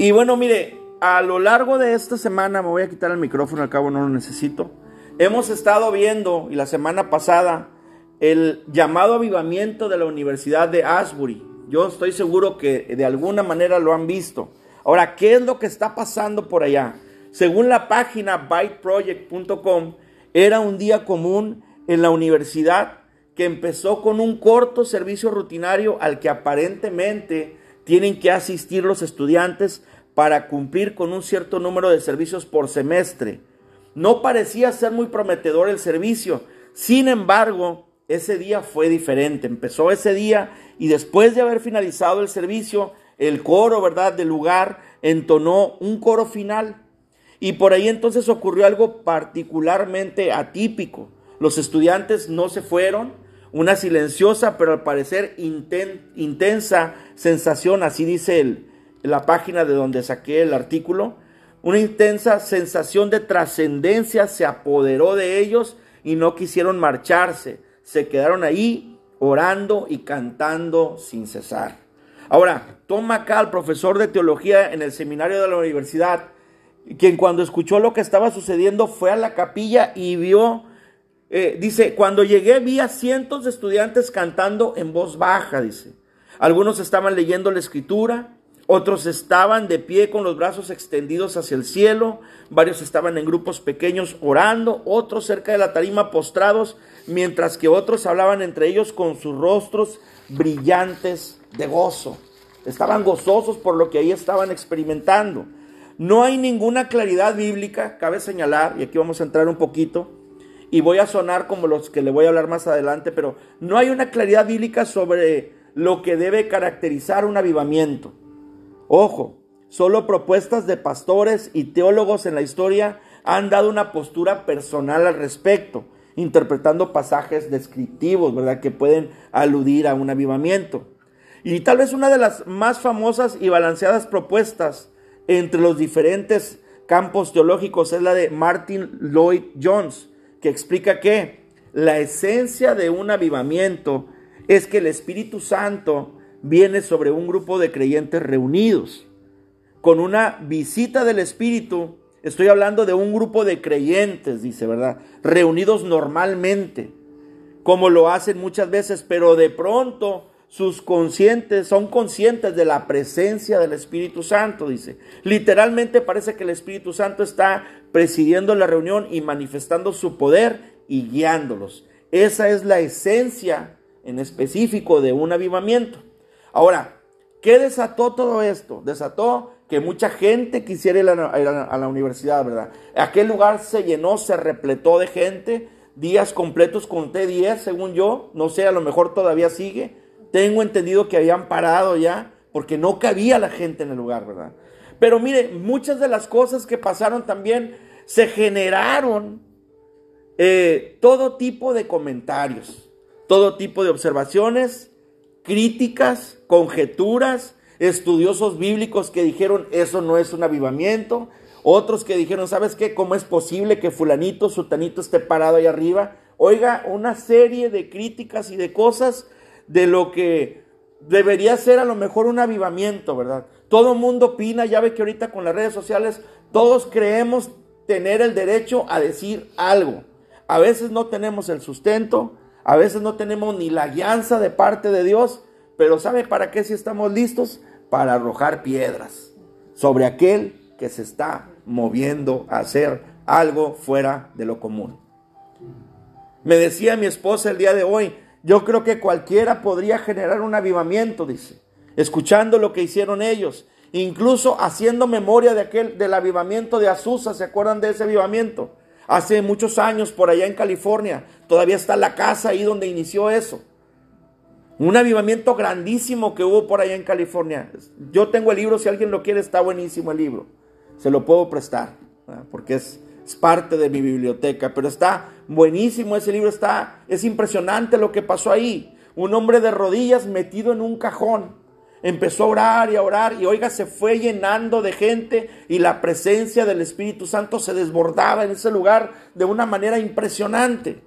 Y bueno, mire, a lo largo de esta semana, me voy a quitar el micrófono, al cabo no lo necesito. Hemos estado viendo, y la semana pasada, el llamado avivamiento de la Universidad de Asbury. Yo estoy seguro que de alguna manera lo han visto. Ahora, ¿qué es lo que está pasando por allá? Según la página byteproject.com, era un día común en la universidad que empezó con un corto servicio rutinario al que aparentemente tienen que asistir los estudiantes para cumplir con un cierto número de servicios por semestre. No parecía ser muy prometedor el servicio. Sin embargo, ese día fue diferente. Empezó ese día y después de haber finalizado el servicio, el coro, ¿verdad?, del lugar entonó un coro final. Y por ahí entonces ocurrió algo particularmente atípico. Los estudiantes no se fueron, una silenciosa, pero al parecer intensa sensación, así dice la página de donde saqué el artículo, una intensa sensación de trascendencia se apoderó de ellos y no quisieron marcharse, se quedaron ahí orando y cantando sin cesar. Ahora, Tom el profesor de teología en el seminario de la universidad, quien cuando escuchó lo que estaba sucediendo fue a la capilla y vio eh, dice, cuando llegué vi a cientos de estudiantes cantando en voz baja, dice. Algunos estaban leyendo la escritura, otros estaban de pie con los brazos extendidos hacia el cielo, varios estaban en grupos pequeños orando, otros cerca de la tarima postrados, mientras que otros hablaban entre ellos con sus rostros brillantes de gozo. Estaban gozosos por lo que ahí estaban experimentando. No hay ninguna claridad bíblica, cabe señalar, y aquí vamos a entrar un poquito, y voy a sonar como los que le voy a hablar más adelante, pero no hay una claridad bíblica sobre lo que debe caracterizar un avivamiento. Ojo, solo propuestas de pastores y teólogos en la historia han dado una postura personal al respecto, interpretando pasajes descriptivos, ¿verdad?, que pueden aludir a un avivamiento. Y tal vez una de las más famosas y balanceadas propuestas entre los diferentes campos teológicos es la de Martin Lloyd Jones, que explica que la esencia de un avivamiento es que el Espíritu Santo viene sobre un grupo de creyentes reunidos. Con una visita del Espíritu, estoy hablando de un grupo de creyentes, dice, ¿verdad? Reunidos normalmente, como lo hacen muchas veces, pero de pronto sus conscientes son conscientes de la presencia del Espíritu Santo, dice. Literalmente parece que el Espíritu Santo está presidiendo la reunión y manifestando su poder y guiándolos. Esa es la esencia en específico de un avivamiento. Ahora, ¿qué desató todo esto? Desató que mucha gente quisiera ir a la, universidad, ¿verdad? Aquel lugar se llenó, se repletó de gente, días completos, conté 10 según yo, no sé, a lo mejor todavía sigue, tengo entendido que habían parado ya porque no cabía la gente en el lugar, ¿verdad? Pero mire, muchas de las cosas que pasaron también se generaron eh, todo tipo de comentarios, todo tipo de observaciones, críticas, conjeturas, estudiosos bíblicos que dijeron eso no es un avivamiento, otros que dijeron, ¿sabes qué? ¿Cómo es posible que fulanito, sutanito esté parado ahí arriba? Oiga, una serie de críticas y de cosas de lo que debería ser a lo mejor un avivamiento, ¿verdad? Todo el mundo opina, ya ve que ahorita con las redes sociales todos creemos tener el derecho a decir algo. A veces no tenemos el sustento, a veces no tenemos ni la guianza de parte de Dios, pero ¿sabe para qué si estamos listos? Para arrojar piedras sobre aquel que se está moviendo a hacer algo fuera de lo común. Me decía mi esposa el día de hoy, yo creo que cualquiera podría generar un avivamiento, dice, escuchando lo que hicieron ellos, incluso haciendo memoria de aquel del avivamiento de Azusa, ¿se acuerdan de ese avivamiento? Hace muchos años por allá en California, todavía está la casa ahí donde inició eso. Un avivamiento grandísimo que hubo por allá en California. Yo tengo el libro, si alguien lo quiere, está buenísimo el libro. Se lo puedo prestar, porque es, es parte de mi biblioteca, pero está buenísimo ese libro, está, es impresionante lo que pasó ahí. Un hombre de rodillas metido en un cajón. Empezó a orar y a orar y oiga, se fue llenando de gente y la presencia del Espíritu Santo se desbordaba en ese lugar de una manera impresionante.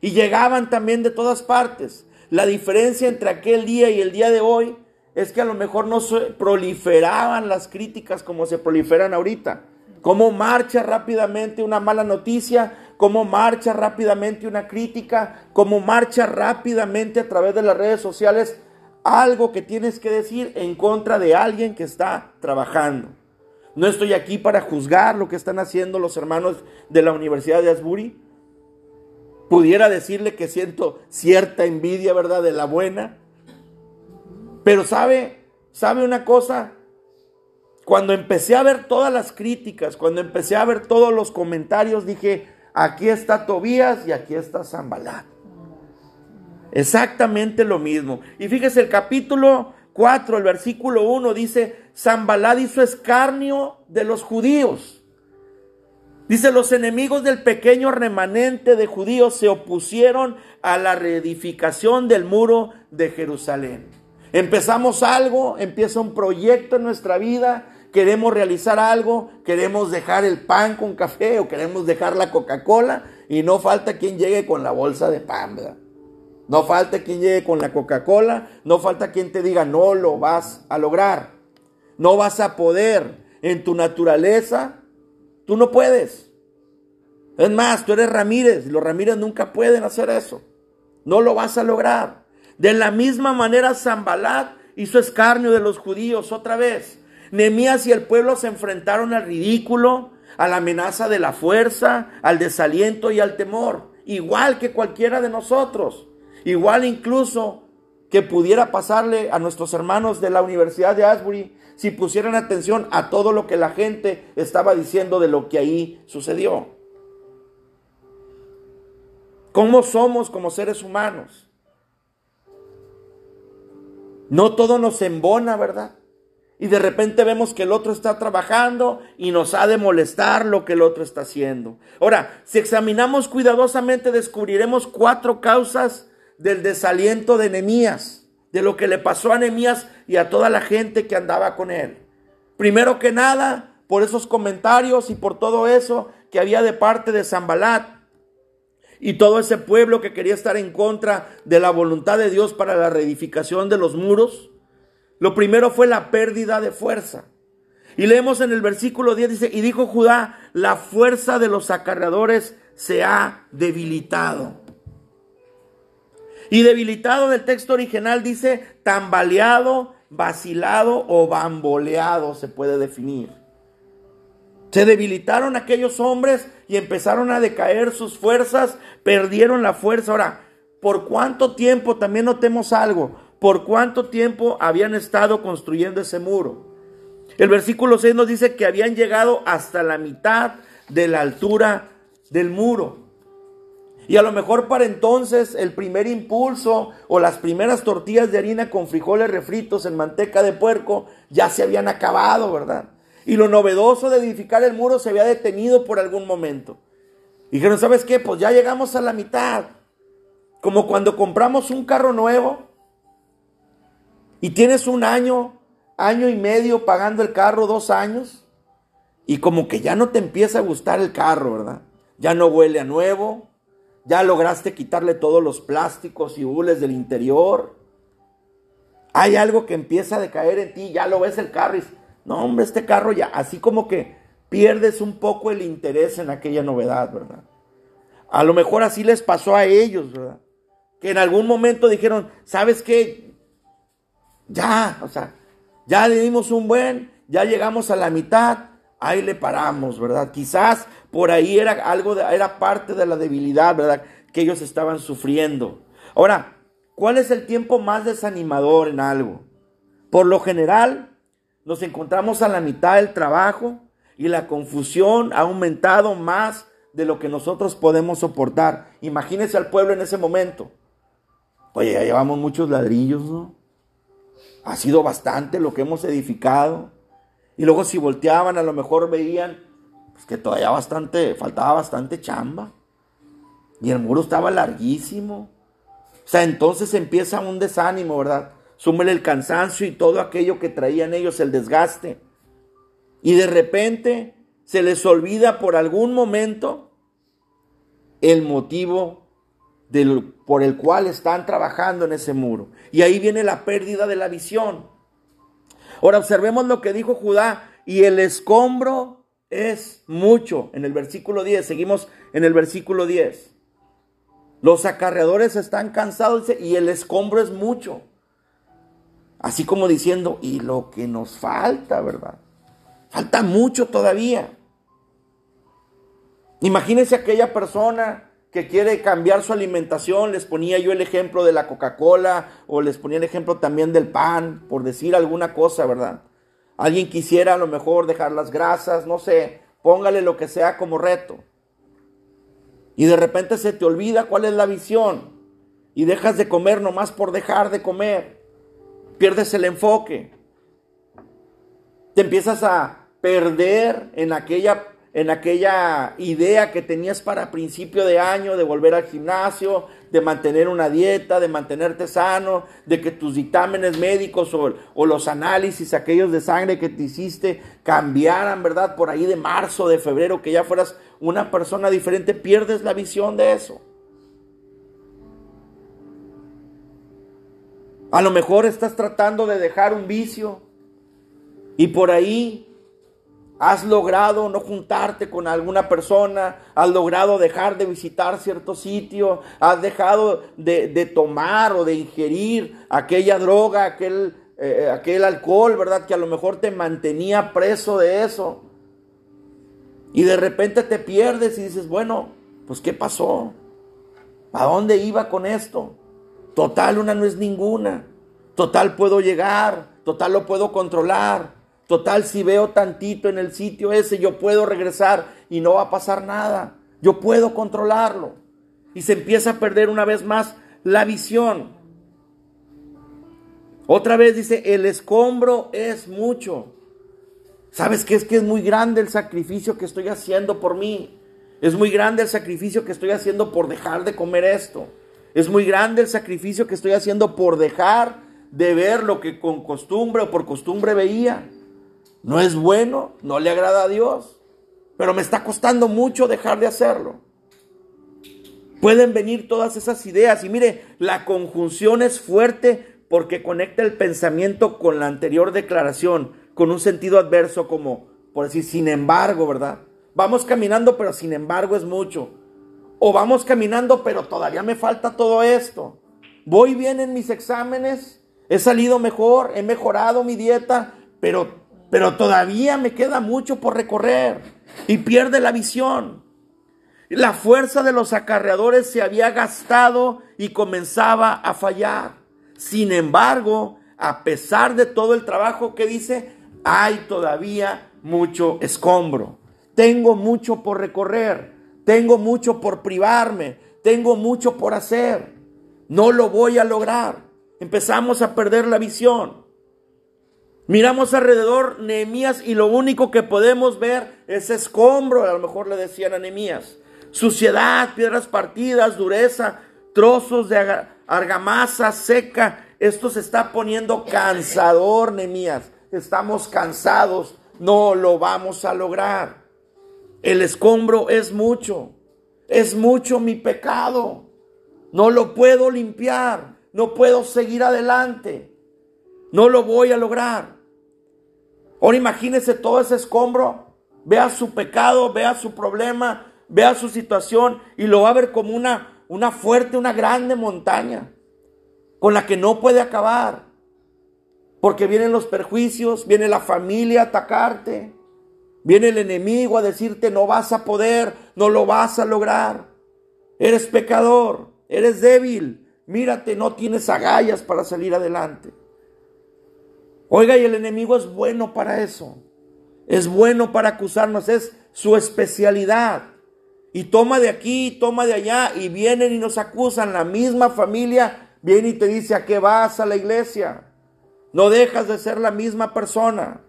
Y llegaban también de todas partes. La diferencia entre aquel día y el día de hoy es que a lo mejor no se proliferaban las críticas como se proliferan ahorita. Cómo marcha rápidamente una mala noticia, cómo marcha rápidamente una crítica, cómo marcha rápidamente a través de las redes sociales algo que tienes que decir en contra de alguien que está trabajando. No estoy aquí para juzgar lo que están haciendo los hermanos de la Universidad de Asbury. Pudiera decirle que siento cierta envidia, ¿verdad?, de la buena. Pero sabe, sabe una cosa, cuando empecé a ver todas las críticas, cuando empecé a ver todos los comentarios, dije, aquí está Tobías y aquí está Zambalat. Exactamente lo mismo. Y fíjese, el capítulo 4, el versículo 1 dice, Zambalat hizo escarnio de los judíos. Dice, los enemigos del pequeño remanente de judíos se opusieron a la reedificación del muro de Jerusalén. Empezamos algo, empieza un proyecto en nuestra vida, queremos realizar algo, queremos dejar el pan con café o queremos dejar la Coca-Cola y no falta quien llegue con la bolsa de pan. No falta quien llegue con la Coca-Cola, no falta quien te diga no lo vas a lograr, no vas a poder en tu naturaleza, tú no puedes. Es más, tú eres Ramírez los Ramírez nunca pueden hacer eso, no lo vas a lograr. De la misma manera, Zambalat hizo escarnio de los judíos otra vez. Nemías y el pueblo se enfrentaron al ridículo, a la amenaza de la fuerza, al desaliento y al temor, igual que cualquiera de nosotros, igual incluso que pudiera pasarle a nuestros hermanos de la Universidad de Asbury si pusieran atención a todo lo que la gente estaba diciendo de lo que ahí sucedió. ¿Cómo somos como seres humanos? No todo nos embona, ¿verdad? Y de repente vemos que el otro está trabajando y nos ha de molestar lo que el otro está haciendo. Ahora, si examinamos cuidadosamente, descubriremos cuatro causas del desaliento de Nehemías, de lo que le pasó a Nehemías y a toda la gente que andaba con él. Primero que nada, por esos comentarios y por todo eso que había de parte de Zambalat, y todo ese pueblo que quería estar en contra de la voluntad de Dios para la reedificación de los muros, lo primero fue la pérdida de fuerza. Y leemos en el versículo 10, dice, y dijo Judá, la fuerza de los acarreadores se ha debilitado. Y debilitado del texto original dice tambaleado, vacilado o bamboleado se puede definir. Se debilitaron aquellos hombres y empezaron a decaer sus fuerzas, perdieron la fuerza. Ahora, ¿por cuánto tiempo? También notemos algo. ¿Por cuánto tiempo habían estado construyendo ese muro? El versículo 6 nos dice que habían llegado hasta la mitad de la altura del muro. Y a lo mejor para entonces el primer impulso o las primeras tortillas de harina con frijoles refritos en manteca de puerco ya se habían acabado, ¿verdad? Y lo novedoso de edificar el muro se había detenido por algún momento. Y dijeron, ¿sabes qué? Pues ya llegamos a la mitad. Como cuando compramos un carro nuevo y tienes un año, año y medio pagando el carro, dos años, y como que ya no te empieza a gustar el carro, ¿verdad? Ya no huele a nuevo, ya lograste quitarle todos los plásticos y hules del interior. Hay algo que empieza a decaer en ti, ya lo ves el carro y no, hombre, este carro ya, así como que pierdes un poco el interés en aquella novedad, ¿verdad? A lo mejor así les pasó a ellos, ¿verdad? Que en algún momento dijeron, ¿sabes qué? Ya, o sea, ya le dimos un buen, ya llegamos a la mitad, ahí le paramos, ¿verdad? Quizás por ahí era algo, de, era parte de la debilidad, ¿verdad? Que ellos estaban sufriendo. Ahora, ¿cuál es el tiempo más desanimador en algo? Por lo general, nos encontramos a la mitad del trabajo y la confusión ha aumentado más de lo que nosotros podemos soportar. Imagínense al pueblo en ese momento. Oye, ya llevamos muchos ladrillos, ¿no? Ha sido bastante lo que hemos edificado. Y luego si volteaban, a lo mejor veían pues, que todavía bastante, faltaba bastante chamba. Y el muro estaba larguísimo. O sea, entonces empieza un desánimo, ¿verdad? súmele el cansancio y todo aquello que traían ellos, el desgaste. Y de repente se les olvida por algún momento el motivo por el cual están trabajando en ese muro. Y ahí viene la pérdida de la visión. Ahora observemos lo que dijo Judá, y el escombro es mucho. En el versículo 10, seguimos en el versículo 10. Los acarreadores están cansados y el escombro es mucho. Así como diciendo, y lo que nos falta, ¿verdad? Falta mucho todavía. Imagínense aquella persona que quiere cambiar su alimentación, les ponía yo el ejemplo de la Coca-Cola o les ponía el ejemplo también del pan, por decir alguna cosa, ¿verdad? Alguien quisiera a lo mejor dejar las grasas, no sé, póngale lo que sea como reto. Y de repente se te olvida cuál es la visión y dejas de comer nomás por dejar de comer. Pierdes el enfoque. Te empiezas a perder en aquella en aquella idea que tenías para principio de año de volver al gimnasio, de mantener una dieta, de mantenerte sano, de que tus dictámenes médicos o, los análisis, aquellos de sangre que te hiciste, cambiaran, ¿verdad? Por ahí de marzo, de febrero, que ya fueras una persona diferente, pierdes la visión de eso. A lo mejor estás tratando de dejar un vicio y por ahí Has logrado no juntarte con alguna persona, has logrado dejar de visitar cierto sitio, has dejado de, tomar o de ingerir aquella droga, aquel, eh, aquel alcohol, ¿verdad? Que a lo mejor te mantenía preso de eso. Y de repente te pierdes y dices, bueno, pues ¿qué pasó? ¿A dónde iba con esto? Total, una no es ninguna. Total, puedo llegar. Total, lo puedo controlar. Total, si veo tantito en el sitio ese, yo puedo regresar y no va a pasar nada. Yo puedo controlarlo. Y se empieza a perder una vez más la visión. Otra vez dice, el escombro es mucho. ¿Sabes qué es que es muy grande el sacrificio que estoy haciendo por mí? Es muy grande el sacrificio que estoy haciendo por dejar de comer esto. Es muy grande el sacrificio que estoy haciendo por dejar de ver lo que con costumbre o por costumbre veía. No es bueno, no le agrada a Dios, pero me está costando mucho dejar de hacerlo. Pueden venir todas esas ideas y mire, la conjunción es fuerte porque conecta el pensamiento con la anterior declaración, con un sentido adverso como, por decir, sin embargo, ¿verdad? Vamos caminando, pero sin embargo es mucho. O vamos caminando, pero todavía me falta todo esto. Voy bien en mis exámenes, he salido mejor, he mejorado mi dieta, pero pero todavía me queda mucho por recorrer y pierde la visión. La fuerza de los acarreadores se había gastado y comenzaba a fallar. Sin embargo, a pesar de todo el trabajo que dice, hay todavía mucho escombro. Tengo mucho por recorrer, tengo mucho por privarme, tengo mucho por hacer. No lo voy a lograr. Empezamos a perder la visión. Miramos alrededor Nehemías y lo único que podemos ver es escombro, a lo mejor le decían a Nehemías. Suciedad, piedras partidas, dureza, trozos de argamasa seca. Esto se está poniendo cansador, Nehemías. Estamos cansados, no lo vamos a lograr. El escombro es mucho, es mucho mi pecado. No lo puedo limpiar, no puedo seguir adelante. No lo voy a lograr. Ahora imagínese todo ese escombro, vea su pecado, vea su problema, vea su situación y lo va a ver como una, una fuerte, una grande montaña con la que no puede acabar. Porque vienen los perjuicios, viene la familia a atacarte, viene el enemigo a decirte no vas a poder, no lo vas a lograr. Eres pecador, eres débil, mírate, no tienes agallas para salir adelante. Oiga, y el enemigo es bueno para eso. Es bueno para acusarnos, es su especialidad. Y toma de aquí, toma de allá, y vienen y nos acusan. La misma familia viene y te dice, ¿a qué vas a la iglesia? No dejas de ser la misma persona.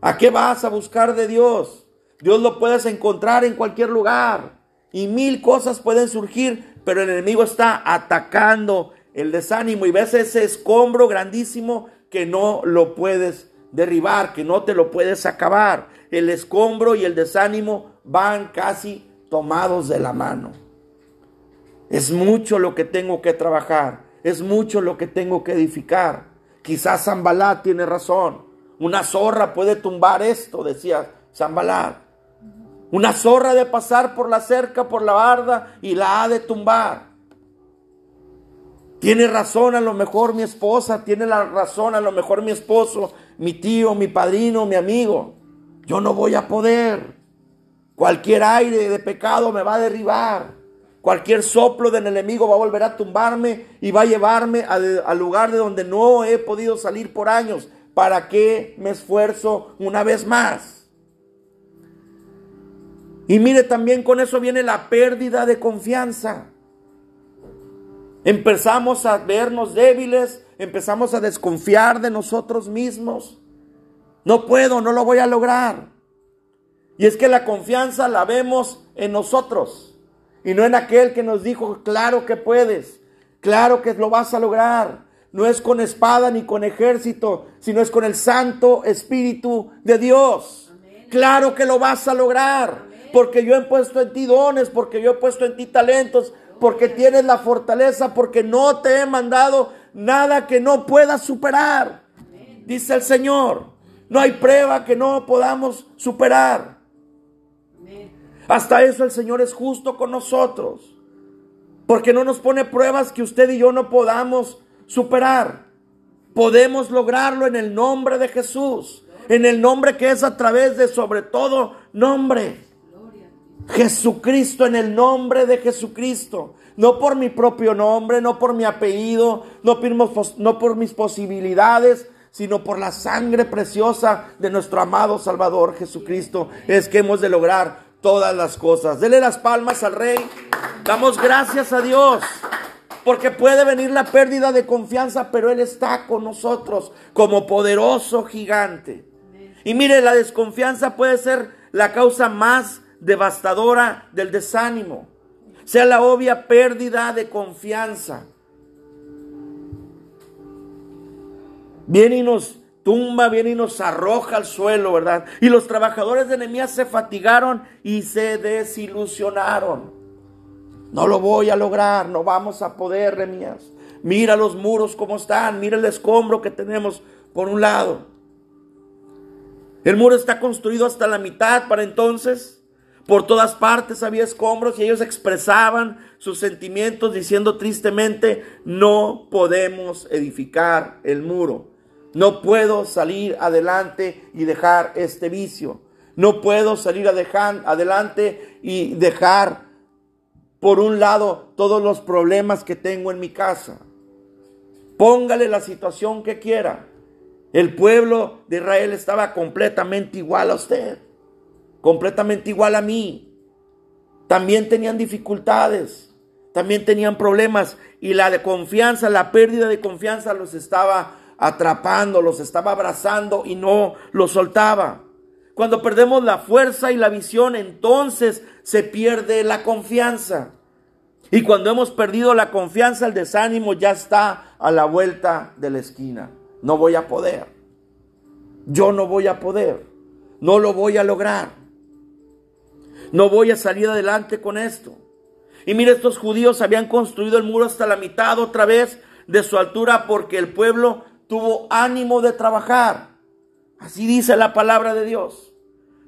¿A qué vas a buscar de Dios? Dios lo puedes encontrar en cualquier lugar. Y mil cosas pueden surgir, pero el enemigo está atacando el desánimo. Y ves ese escombro grandísimo que no lo puedes derribar, que no te lo puedes acabar. El escombro y el desánimo van casi tomados de la mano. Es mucho lo que tengo que trabajar, es mucho lo que tengo que edificar. Quizás Zambalá tiene razón. Una zorra puede tumbar esto, decía Zambalat. Una zorra de pasar por la cerca, por la barda y la ha de tumbar. Tiene razón a lo mejor mi esposa, tiene la razón a lo mejor mi esposo, mi tío, mi padrino, mi amigo. Yo no voy a poder. Cualquier aire de pecado me va a derribar. Cualquier soplo del enemigo va a volver a tumbarme y va a llevarme al lugar de donde no he podido salir por años. ¿Para qué me esfuerzo una vez más? Y mire, también con eso viene la pérdida de confianza. Empezamos a vernos débiles, empezamos a desconfiar de nosotros mismos. No puedo, no lo voy a lograr. Y es que la confianza la vemos en nosotros y no en aquel que nos dijo, claro que puedes, claro que lo vas a lograr. No es con espada ni con ejército, sino es con el Santo Espíritu de Dios. Claro que lo vas a lograr, porque yo he puesto en ti dones, porque yo he puesto en ti talentos, porque tienes la fortaleza, porque no te he mandado nada que no puedas superar. Dice el Señor, no hay prueba que no podamos superar. Hasta eso el Señor es justo con nosotros, porque no nos pone pruebas que usted y yo no podamos superar. Podemos lograrlo en el nombre de Jesús, en el nombre que es a través de sobre todo nombre. Jesucristo en el nombre de Jesucristo. No por mi propio nombre, no por mi apellido, no por, mis posibilidades, sino por la sangre preciosa de nuestro amado Salvador Jesucristo. Es que hemos de lograr todas las cosas. Dele las palmas al Rey. Damos gracias a Dios. Porque puede venir la pérdida de confianza, pero Él está con nosotros como poderoso gigante. Y mire, la desconfianza puede ser la causa más devastadora del desánimo, sea la obvia pérdida de confianza. Viene y nos tumba, viene y nos arroja al suelo, ¿verdad? Y los trabajadores de Nehemías se fatigaron y se desilusionaron. No lo voy a lograr, no vamos a poder, Nehemías. Mira los muros como están, mira el escombro que tenemos por un lado. El muro está construido hasta la mitad para entonces. Por todas partes había escombros y ellos expresaban sus sentimientos diciendo tristemente, no podemos edificar el muro. No puedo salir adelante y dejar este vicio. No puedo salir adelante y dejar por un lado todos los problemas que tengo en mi casa. Póngale la situación que quiera. El pueblo de Israel estaba completamente igual a usted completamente igual a mí. También tenían dificultades, también tenían problemas y la de confianza, la pérdida de confianza los estaba atrapando, los estaba abrazando y no los soltaba. Cuando perdemos la fuerza y la visión, entonces se pierde la confianza. Y cuando hemos perdido la confianza, el desánimo ya está a la vuelta de la esquina. No voy a poder. Yo no voy a poder. No lo voy a lograr. No voy a salir adelante con esto. Y mire, estos judíos habían construido el muro hasta la mitad otra vez de su altura porque el pueblo tuvo ánimo de trabajar. Así dice la palabra de Dios.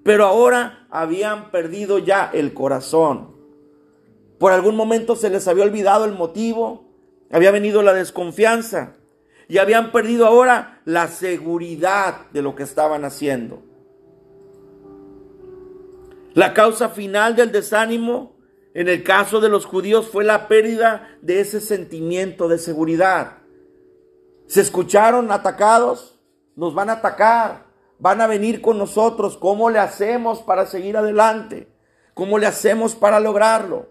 Pero ahora habían perdido ya el corazón. Por algún momento se les había olvidado el motivo, había venido la desconfianza y habían perdido ahora la seguridad de lo que estaban haciendo. La causa final del desánimo en el caso de los judíos fue la pérdida de ese sentimiento de seguridad. Se escucharon atacados, nos van a atacar, van a venir con nosotros. ¿Cómo le hacemos para seguir adelante? ¿Cómo le hacemos para lograrlo?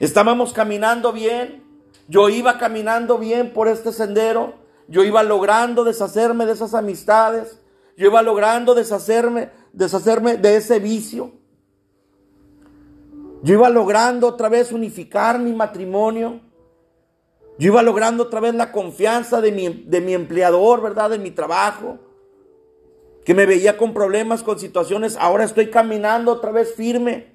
Estábamos caminando bien, yo iba caminando bien por este sendero, yo iba logrando deshacerme de esas amistades, yo iba logrando deshacerme deshacerme de ese vicio. Yo iba logrando otra vez unificar mi matrimonio. Yo iba logrando otra vez la confianza de mi, de mi empleador, ¿verdad? De mi trabajo. Que me veía con problemas, con situaciones. Ahora estoy caminando otra vez firme.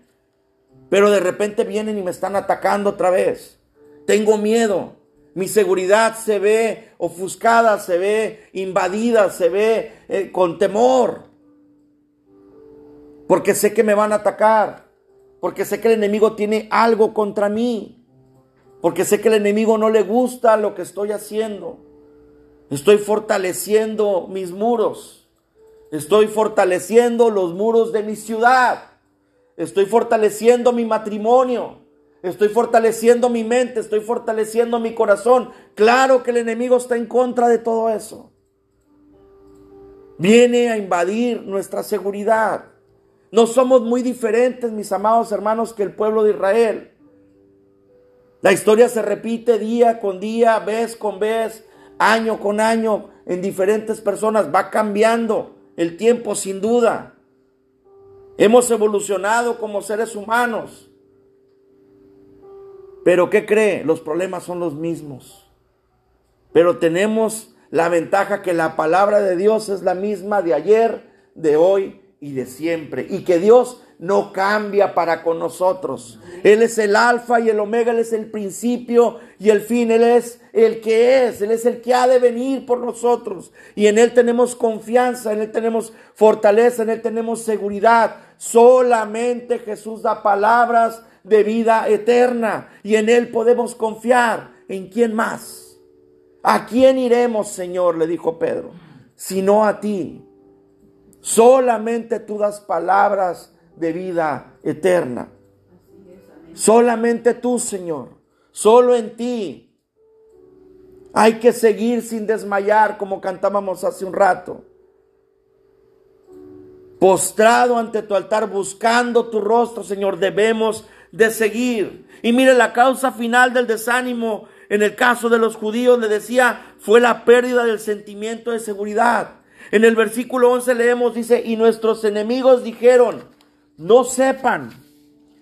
Pero de repente vienen y me están atacando otra vez. Tengo miedo. Mi seguridad se ve ofuscada, se ve invadida, se ve eh, con temor. Porque sé que me van a atacar. Porque sé que el enemigo tiene algo contra mí. Porque sé que el enemigo no le gusta lo que estoy haciendo. Estoy fortaleciendo mis muros. Estoy fortaleciendo los muros de mi ciudad. Estoy fortaleciendo mi matrimonio. Estoy fortaleciendo mi mente, estoy fortaleciendo mi corazón. Claro que el enemigo está en contra de todo eso. Viene a invadir nuestra seguridad. No somos muy diferentes, mis amados hermanos, que el pueblo de Israel. La historia se repite día con día, vez con vez, año con año, en diferentes personas. Va cambiando el tiempo sin duda. Hemos evolucionado como seres humanos. Pero ¿qué cree? Los problemas son los mismos. Pero tenemos la ventaja que la palabra de Dios es la misma de ayer, de hoy y de siempre. Y que Dios no cambia para con nosotros. Él es el alfa y el omega, Él es el principio y el fin, Él es el que es, Él es el que ha de venir por nosotros. Y en Él tenemos confianza, en Él tenemos fortaleza, en Él tenemos seguridad. Solamente Jesús da palabras de vida eterna y en Él podemos confiar. ¿En quién más? ¿A quién iremos, Señor? Le dijo Pedro, sino a ti. Solamente tú das palabras de vida eterna. Solamente tú, Señor. Solo en ti. Hay que seguir sin desmayar como cantábamos hace un rato postrado ante tu altar, buscando tu rostro, Señor, debemos de seguir. Y mire la causa final del desánimo en el caso de los judíos, le decía, fue la pérdida del sentimiento de seguridad. En el versículo 11 leemos, dice, y nuestros enemigos dijeron, no sepan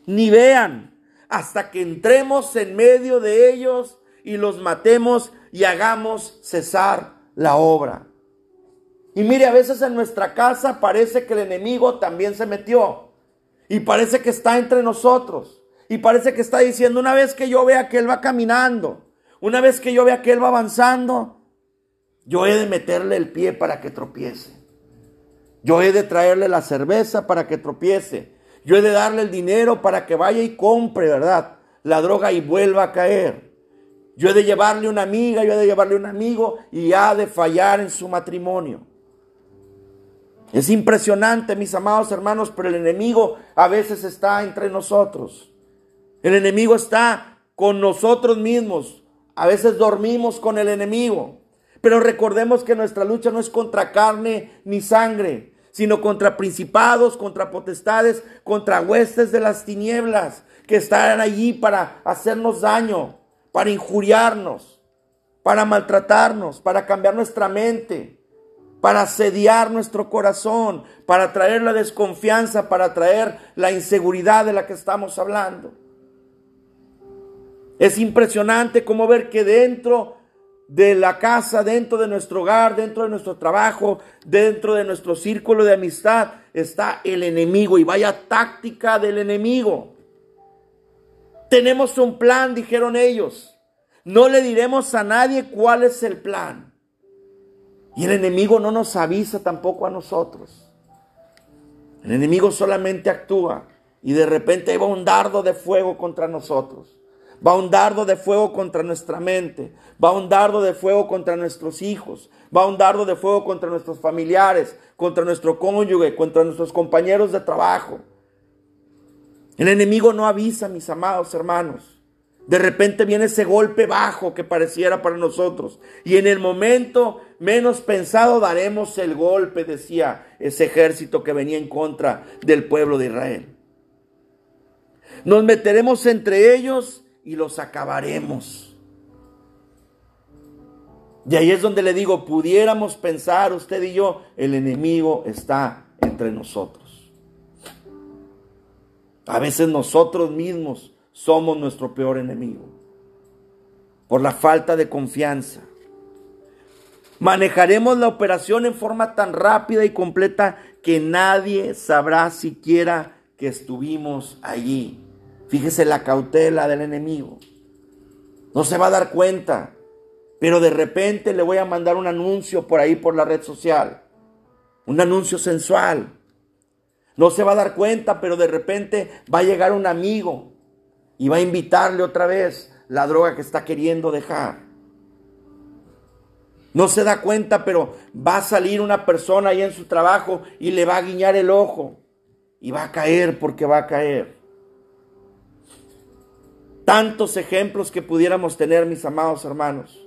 ni vean hasta que entremos en medio de ellos y los matemos y hagamos cesar la obra. Y mire, a veces en nuestra casa parece que el enemigo también se metió. Y parece que está entre nosotros. Y parece que está diciendo, una vez que yo vea que Él va caminando, una vez que yo vea que Él va avanzando, yo he de meterle el pie para que tropiece. Yo he de traerle la cerveza para que tropiece. Yo he de darle el dinero para que vaya y compre, ¿verdad? La droga y vuelva a caer. Yo he de llevarle una amiga, yo he de llevarle un amigo y ha de fallar en su matrimonio. Es impresionante, mis amados hermanos, pero el enemigo a veces está entre nosotros. El enemigo está con nosotros mismos. A veces dormimos con el enemigo. Pero recordemos que nuestra lucha no es contra carne ni sangre, sino contra principados, contra potestades, contra huestes de las tinieblas que están allí para hacernos daño, para injuriarnos, para maltratarnos, para cambiar nuestra mente para asediar nuestro corazón, para traer la desconfianza, para traer la inseguridad de la que estamos hablando. Es impresionante como ver que dentro de la casa, dentro de nuestro hogar, dentro de nuestro trabajo, dentro de nuestro círculo de amistad, está el enemigo y vaya táctica del enemigo. Tenemos un plan, dijeron ellos. No le diremos a nadie cuál es el plan. Y el enemigo no nos avisa tampoco a nosotros. El enemigo solamente actúa y de repente va un dardo de fuego contra nosotros. Va un dardo de fuego contra nuestra mente. Va un dardo de fuego contra nuestros hijos. Va un dardo de fuego contra nuestros familiares, contra nuestro cónyuge, contra nuestros compañeros de trabajo. El enemigo no avisa, mis amados hermanos. De repente viene ese golpe bajo que pareciera para nosotros. Y en el momento menos pensado daremos el golpe, decía ese ejército que venía en contra del pueblo de Israel. Nos meteremos entre ellos y los acabaremos. Y ahí es donde le digo, pudiéramos pensar usted y yo, el enemigo está entre nosotros. A veces nosotros mismos somos nuestro peor enemigo. Por la falta de confianza. Manejaremos la operación en forma tan rápida y completa que nadie sabrá siquiera que estuvimos allí. Fíjese la cautela del enemigo. No se va a dar cuenta. Pero de repente le voy a mandar un anuncio por ahí por la red social. Un anuncio sensual. No se va a dar cuenta, pero de repente va a llegar un amigo y va a invitarle otra vez la droga que está queriendo dejar. No se da cuenta, pero va a salir una persona ahí en su trabajo y le va a guiñar el ojo. Y va a caer porque va a caer. Tantos ejemplos que pudiéramos tener, mis amados hermanos.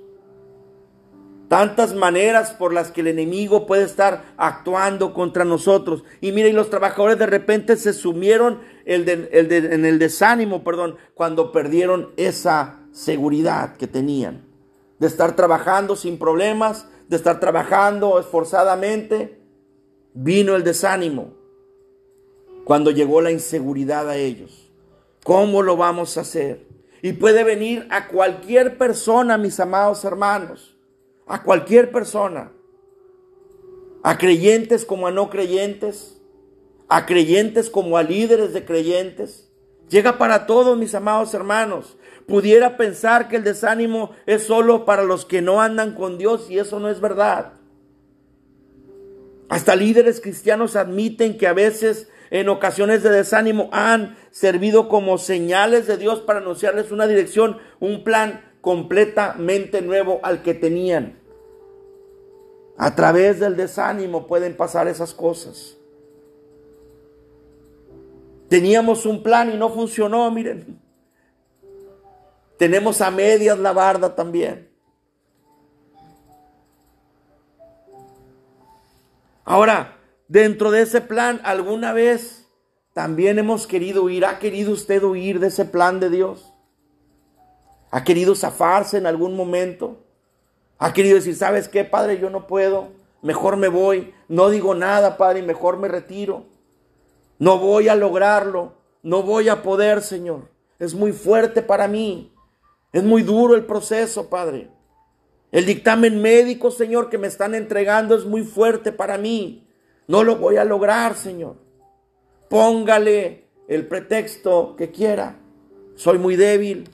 Tantas maneras por las que el enemigo puede estar actuando contra nosotros. Y miren, los trabajadores de repente se sumieron en el desánimo, perdón, cuando perdieron esa seguridad que tenían. De estar trabajando sin problemas, de estar trabajando esforzadamente. Vino el desánimo cuando llegó la inseguridad a ellos. ¿Cómo lo vamos a hacer? Y puede venir a cualquier persona, mis amados hermanos a cualquier persona, a creyentes como a no creyentes, a creyentes como a líderes de creyentes. Llega para todos, mis amados hermanos. Pudiera pensar que el desánimo es solo para los que no andan con Dios y eso no es verdad. Hasta líderes cristianos admiten que a veces en ocasiones de desánimo han servido como señales de Dios para anunciarles una dirección, un plan completamente nuevo al que tenían. A través del desánimo pueden pasar esas cosas. Teníamos un plan y no funcionó, miren. Tenemos a medias la barda también. Ahora, dentro de ese plan, alguna vez también hemos querido huir. ¿Ha querido usted huir de ese plan de Dios? ¿Ha querido zafarse en algún momento? Ha querido decir, ¿sabes qué, Padre? Yo no puedo. Mejor me voy. No digo nada, Padre, y mejor me retiro. No voy a lograrlo. No voy a poder, Señor. Es muy fuerte para mí. Es muy duro el proceso, Padre. El dictamen médico, Señor, que me están entregando es muy fuerte para mí. No lo voy a lograr, Señor. Póngale el pretexto que quiera. Soy muy débil.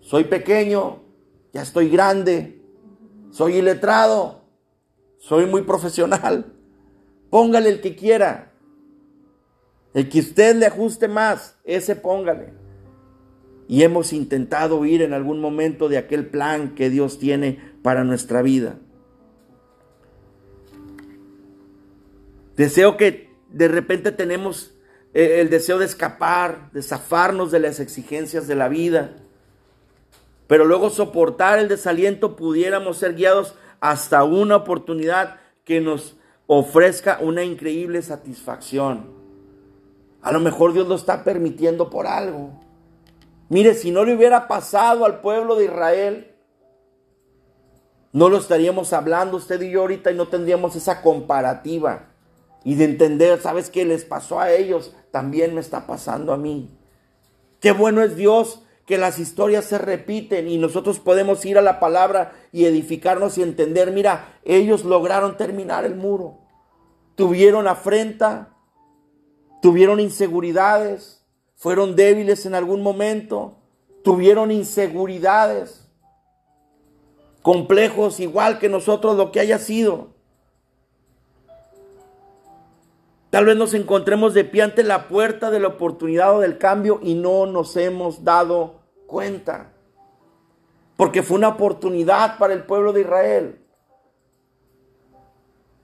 Soy pequeño. Ya estoy grande soy iletrado, soy muy profesional. Póngale el que quiera. El que usted le ajuste más, ese póngale. Y hemos intentado ir en algún momento de aquel plan que Dios tiene para nuestra vida. Deseo que de repente tenemos eh, el deseo de escapar, de zafarnos de las exigencias de la vida pero luego soportar el desaliento pudiéramos ser guiados hasta una oportunidad que nos ofrezca una increíble satisfacción. A lo mejor Dios lo está permitiendo por algo. Mire, si no le hubiera pasado al pueblo de Israel, no lo estaríamos hablando usted y yo ahorita y no tendríamos esa comparativa y de entender, ¿sabes qué les pasó a ellos? También me está pasando a mí. Qué bueno es Dios que las historias se repiten y nosotros podemos ir a la palabra y edificarnos y entender, mira, ellos lograron terminar el muro, tuvieron afrenta, tuvieron inseguridades, fueron débiles en algún momento, tuvieron inseguridades, complejos igual que nosotros lo que haya sido. Tal vez nos encontremos de pie ante la puerta de la oportunidad o del cambio y no nos hemos dado cuenta. Porque fue una oportunidad para el pueblo de Israel.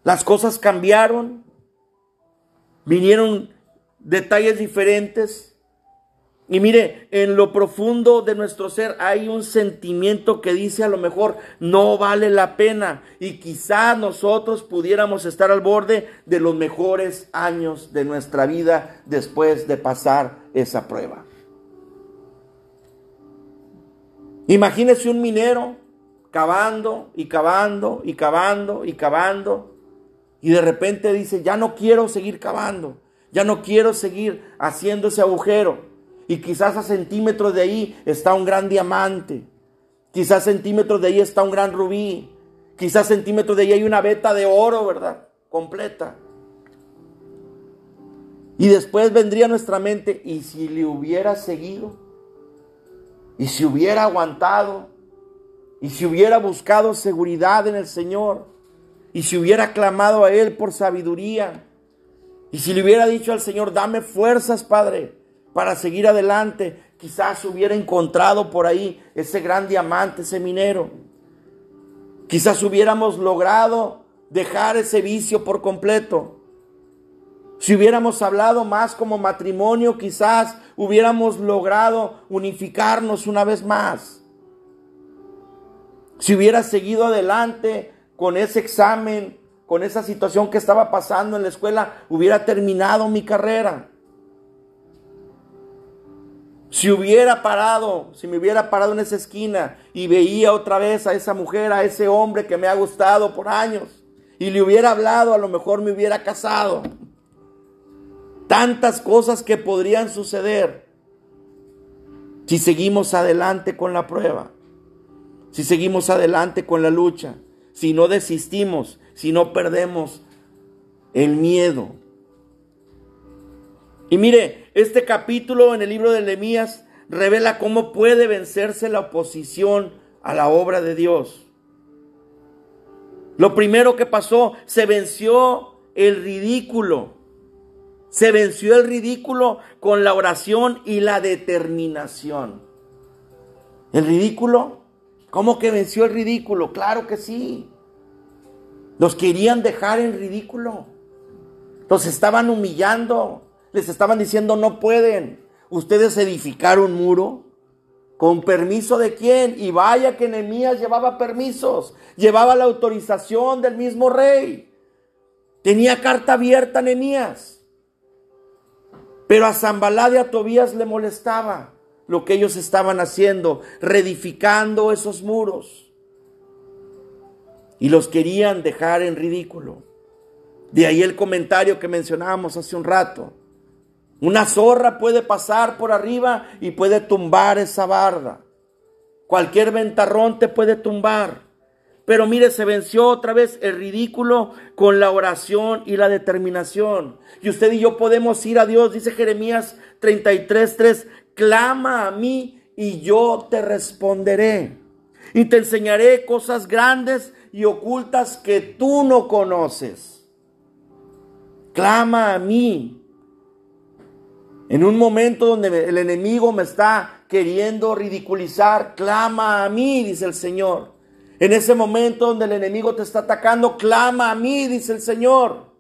Las cosas cambiaron. Vinieron detalles diferentes. Y mire, en lo profundo de nuestro ser hay un sentimiento que dice a lo mejor no vale la pena y quizás nosotros pudiéramos estar al borde de los mejores años de nuestra vida después de pasar esa prueba. Imagínese un minero cavando y cavando y cavando y cavando y de repente dice, ya no quiero seguir cavando, ya no quiero seguir haciendo ese agujero. Y quizás a centímetros de ahí está un gran diamante, quizás a centímetros de ahí está un gran rubí, quizás a centímetros de ahí hay una veta de oro, ¿verdad? Completa. Y después vendría nuestra mente, ¿y si le hubiera seguido? Y si hubiera aguantado, y si hubiera buscado seguridad en el Señor, y si hubiera clamado a Él por sabiduría, y si le hubiera dicho al Señor, dame fuerzas, Padre, para seguir adelante, quizás hubiera encontrado por ahí ese gran diamante, ese minero. Quizás hubiéramos logrado dejar ese vicio por completo. Si hubiéramos hablado más como matrimonio, quizás hubiéramos logrado unificarnos una vez más. Si hubiera seguido adelante con ese examen, con esa situación que estaba pasando en la escuela, hubiera terminado mi carrera. Si hubiera parado, si me hubiera parado en esa esquina y veía otra vez a esa mujer, a ese hombre que me ha gustado por años, y le hubiera hablado, a lo mejor me hubiera casado. Tantas cosas que podrían suceder si seguimos adelante con la prueba, si seguimos adelante con la lucha, si no desistimos, si no perdemos el miedo. Y mire, este capítulo en el libro de Nehemías revela cómo puede vencerse la oposición a la obra de Dios. Lo primero que pasó, se venció el ridículo. Se venció el ridículo con la oración y la determinación. ¿El ridículo? ¿Cómo que venció el ridículo? Claro que sí. Los querían dejar en ridículo. Los estaban humillando les estaban diciendo no pueden. Ustedes edificar un muro. ¿Con permiso de quién? Y vaya que Nehemías llevaba permisos, llevaba la autorización del mismo rey. Tenía carta abierta Nehemías. Pero a Zambalá y a Tobías le molestaba lo que ellos estaban haciendo, reedificando esos muros. Y los querían dejar en ridículo. De ahí el comentario que mencionábamos hace un rato. Una zorra puede pasar por arriba y puede tumbar esa barda. Cualquier ventarrón te puede tumbar. Pero mire, se venció otra vez el ridículo con la oración y la determinación. Y usted y yo podemos ir a Dios, dice Jeremías 33:3, clama a mí y yo te responderé. Y te enseñaré cosas grandes y ocultas que tú no conoces. Clama a mí en un momento donde el enemigo me está queriendo ridiculizar, clama a mí, dice el Señor. En ese momento donde el enemigo te está atacando, clama a mí, dice el Señor.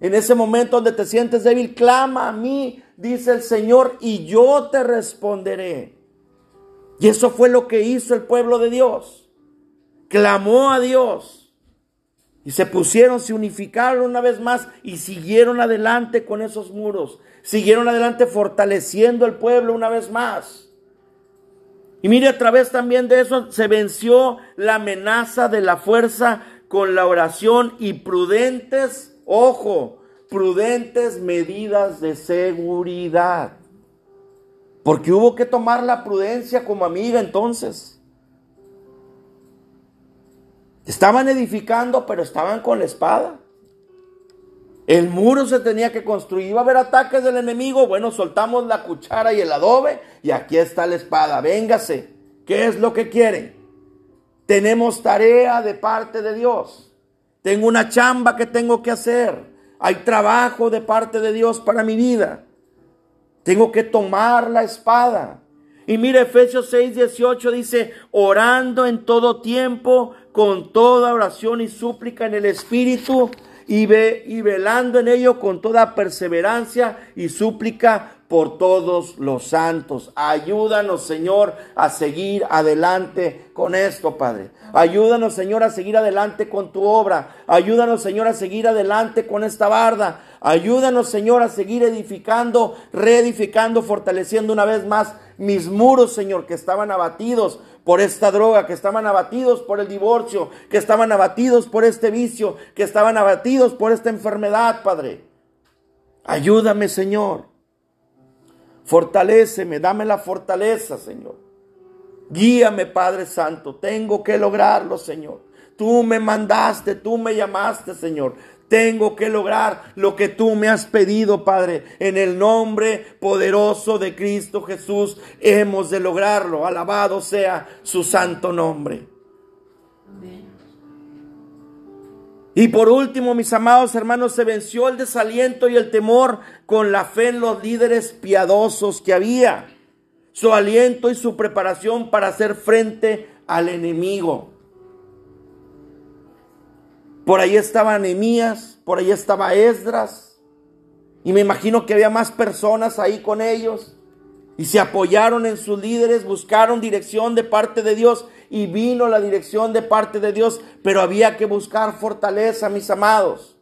En ese momento donde te sientes débil, clama a mí, dice el Señor, y yo te responderé. Y eso fue lo que hizo el pueblo de Dios. Clamó a Dios. Y se pusieron, se unificaron una vez más y siguieron adelante con esos muros siguieron adelante fortaleciendo el pueblo una vez más. Y mire, a través también de eso se venció la amenaza de la fuerza con la oración y prudentes, ojo, prudentes medidas de seguridad. Porque hubo que tomar la prudencia como amiga entonces. Estaban edificando, pero estaban con la espada. El muro se tenía que construir. Iba a haber ataques del enemigo. Bueno, soltamos la cuchara y el adobe y aquí está la espada. Véngase. ¿Qué es lo que quiere? Tenemos tarea de parte de Dios. Tengo una chamba que tengo que hacer. Hay trabajo de parte de Dios para mi vida. Tengo que tomar la espada. Y mire, Efesios 6, 18 dice, orando en todo tiempo, con toda oración y súplica en el Espíritu, y, ve, y velando en ello con toda perseverancia y súplica por todos los santos. Ayúdanos, Señor, a seguir adelante con esto, Padre. Ayúdanos, Señor, a seguir adelante con tu obra. Ayúdanos, Señor, a seguir adelante con esta barda. Ayúdanos, Señor, a seguir edificando, reedificando, fortaleciendo una vez más mis muros, Señor, que estaban abatidos por esta droga, que estaban abatidos por el divorcio, que estaban abatidos por este vicio, que estaban abatidos por esta enfermedad, Padre. Ayúdame, Señor. Fortaléceme, dame la fortaleza, Señor. Guíame, Padre Santo. Tengo que lograrlo, Señor. Tú me mandaste, tú me llamaste, Señor. Tengo que lograr lo que tú me has pedido, Padre. En el nombre poderoso de Cristo Jesús hemos de lograrlo. Alabado sea su santo nombre. Y por último, mis amados hermanos, se venció el desaliento y el temor con la fe en los líderes piadosos que había, su aliento y su preparación para hacer frente al enemigo. Por ahí estaba Nehemías, por ahí estaba Esdras, y me imagino que había más personas ahí con ellos. Y se apoyaron en sus líderes, buscaron dirección de parte de Dios y vino la dirección de parte de Dios, pero había que buscar fortaleza, mis amados.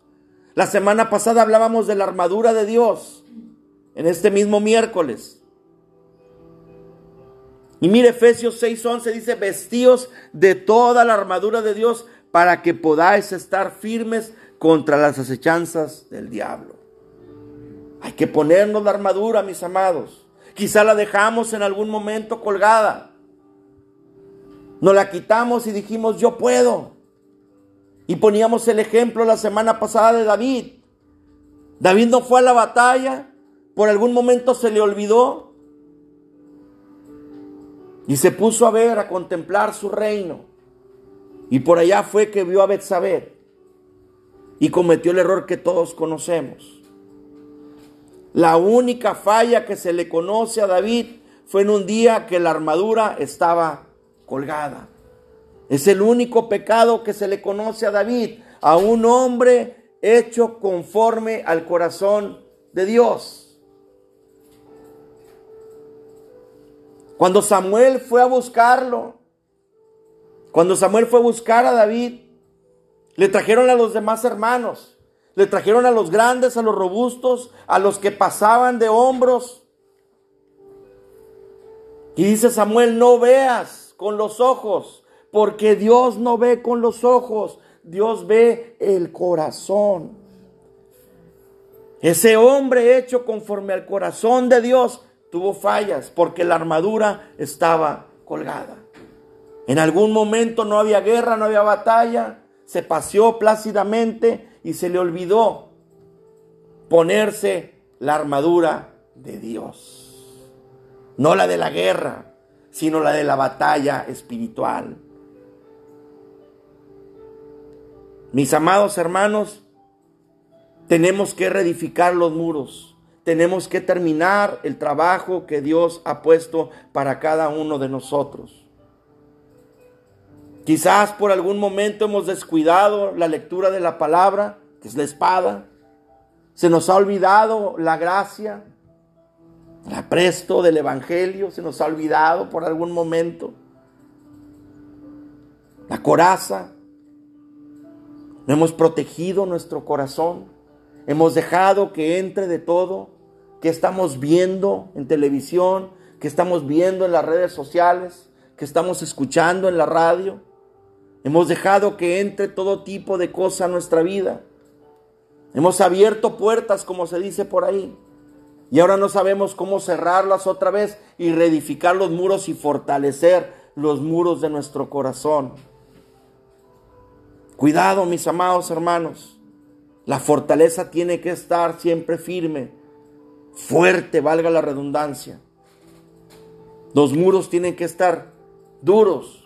La semana pasada hablábamos de la armadura de Dios, en este mismo miércoles. Y mire, Efesios 6:11 dice, vestíos de toda la armadura de Dios para que podáis estar firmes contra las acechanzas del diablo. Hay que ponernos la armadura, mis amados. Quizá la dejamos en algún momento colgada. Nos la quitamos y dijimos, yo puedo. Y poníamos el ejemplo la semana pasada de David. David no fue a la batalla, por algún momento se le olvidó y se puso a ver, a contemplar su reino. Y por allá fue que vio a Betsabé y cometió el error que todos conocemos. La única falla que se le conoce a David fue en un día que la armadura estaba colgada. Es el único pecado que se le conoce a David, a un hombre hecho conforme al corazón de Dios. Cuando Samuel fue a buscarlo, cuando Samuel fue a buscar a David, le trajeron a los demás hermanos. Le trajeron a los grandes, a los robustos, a los que pasaban de hombros. Y dice Samuel, no veas con los ojos, porque Dios no ve con los ojos, Dios ve el corazón. Ese hombre hecho conforme al corazón de Dios tuvo fallas porque la armadura estaba colgada. En algún momento no había guerra, no había batalla, se paseó plácidamente y se le olvidó ponerse la armadura de Dios. No la de la guerra, sino la de la batalla espiritual. Mis amados hermanos, tenemos que reedificar los muros. Tenemos que terminar el trabajo que Dios ha puesto para cada uno de nosotros. Quizás por algún momento hemos descuidado la lectura de la palabra, que es la espada. Se nos ha olvidado la gracia, el apresto del Evangelio, se nos ha olvidado por algún momento. La coraza. No hemos protegido nuestro corazón. Hemos dejado que entre de todo que estamos viendo en televisión, que estamos viendo en las redes sociales, que estamos escuchando en la radio. Hemos dejado que entre todo tipo de cosa a nuestra vida. Hemos abierto puertas, como se dice por ahí. Y ahora no sabemos cómo cerrarlas otra vez y reedificar los muros y fortalecer los muros de nuestro corazón. Cuidado, mis amados hermanos. La fortaleza tiene que estar siempre firme, fuerte, valga la redundancia. Los muros tienen que estar duros,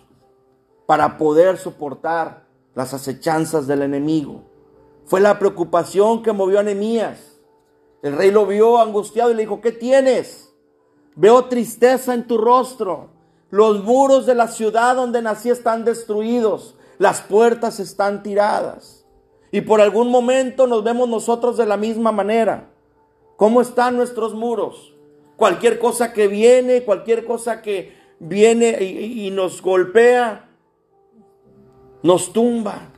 para poder soportar las acechanzas del enemigo. Fue la preocupación que movió a Nehemías. El rey lo vio angustiado y le dijo, ¿qué tienes? Veo tristeza en tu rostro. Los muros de la ciudad donde nací están destruidos. Las puertas están tiradas. Y por algún momento nos vemos nosotros de la misma manera. ¿Cómo están nuestros muros? Cualquier cosa que viene, cualquier cosa que viene y, y nos golpea, nos tumba.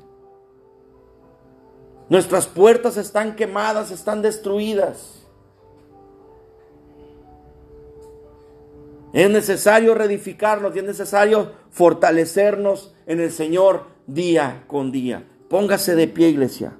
Nuestras puertas están quemadas, están destruidas. Es necesario reedificarnos y es necesario fortalecernos en el Señor día con día. Póngase de pie, iglesia.